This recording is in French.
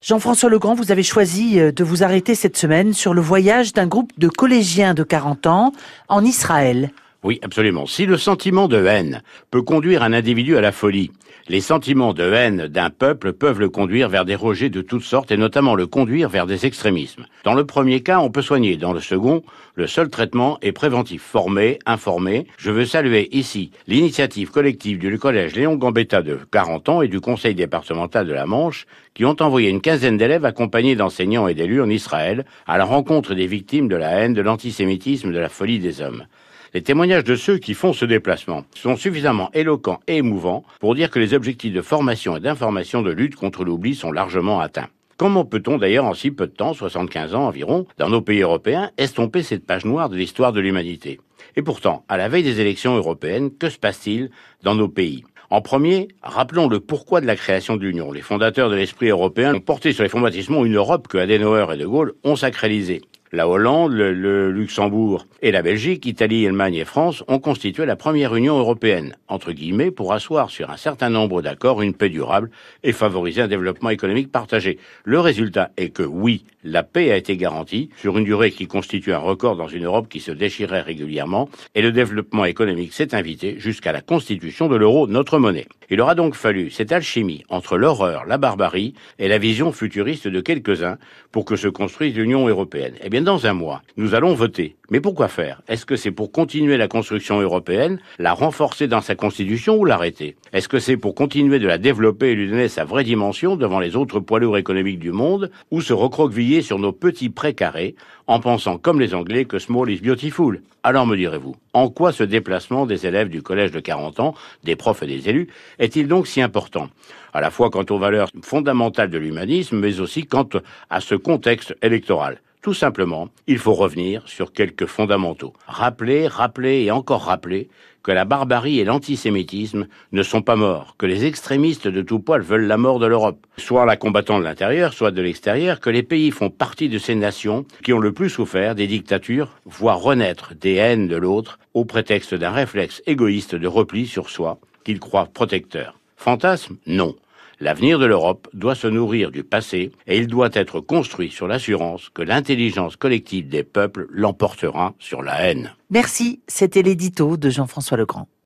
Jean-François Legrand, vous avez choisi euh, de vous arrêter cette semaine sur le voyage d'un groupe de collégiens de 40 ans en Israël. Oui, absolument. Si le sentiment de haine peut conduire un individu à la folie, les sentiments de haine d'un peuple peuvent le conduire vers des rejets de toutes sortes et notamment le conduire vers des extrémismes. Dans le premier cas, on peut soigner. Dans le second, le seul traitement est préventif. Formé, informé. Je veux saluer ici l'initiative collective du collège Léon Gambetta de 40 ans et du conseil départemental de la Manche qui ont envoyé une quinzaine d'élèves accompagnés d'enseignants et d'élus en Israël à la rencontre des victimes de la haine, de l'antisémitisme, de la folie des hommes. Les témoignages de ceux qui font ce déplacement sont suffisamment éloquents et émouvants pour dire que les objectifs de formation et d'information de lutte contre l'oubli sont largement atteints. Comment peut-on d'ailleurs en si peu de temps, 75 ans environ, dans nos pays européens, estomper cette page noire de l'histoire de l'humanité? Et pourtant, à la veille des élections européennes, que se passe-t-il dans nos pays? En premier, rappelons le pourquoi de la création de l'Union. Les fondateurs de l'esprit européen ont porté sur les fonds une Europe que Adenauer et De Gaulle ont sacralisée. La Hollande, le, Luxembourg et la Belgique, Italie, Allemagne et France ont constitué la première Union européenne, entre guillemets, pour asseoir sur un certain nombre d'accords une paix durable et favoriser un développement économique partagé. Le résultat est que oui, la paix a été garantie sur une durée qui constitue un record dans une Europe qui se déchirait régulièrement et le développement économique s'est invité jusqu'à la constitution de l'euro, notre monnaie. Il aura donc fallu cette alchimie entre l'horreur, la barbarie et la vision futuriste de quelques-uns pour que se construise l'Union européenne. Eh dans un mois, nous allons voter. Mais pourquoi faire? Est-ce que c'est pour continuer la construction européenne, la renforcer dans sa constitution ou l'arrêter? Est-ce que c'est pour continuer de la développer et lui donner sa vraie dimension devant les autres poids lourds économiques du monde, ou se recroqueviller sur nos petits précarés en pensant comme les Anglais que small is beautiful? Alors me direz-vous, en quoi ce déplacement des élèves du collège de 40 ans, des profs et des élus, est-il donc si important? À la fois quant aux valeurs fondamentales de l'humanisme, mais aussi quant à ce contexte électoral. Tout simplement, il faut revenir sur quelques fondamentaux. Rappeler, rappeler et encore rappeler que la barbarie et l'antisémitisme ne sont pas morts, que les extrémistes de tout poil veulent la mort de l'Europe, soit la combattant de l'intérieur, soit de l'extérieur, que les pays font partie de ces nations qui ont le plus souffert des dictatures, voire renaître des haines de l'autre au prétexte d'un réflexe égoïste de repli sur soi qu'ils croient protecteur. Fantasme? Non. L'avenir de l'Europe doit se nourrir du passé et il doit être construit sur l'assurance que l'intelligence collective des peuples l'emportera sur la haine. Merci, c'était l'édito de Jean-François Legrand.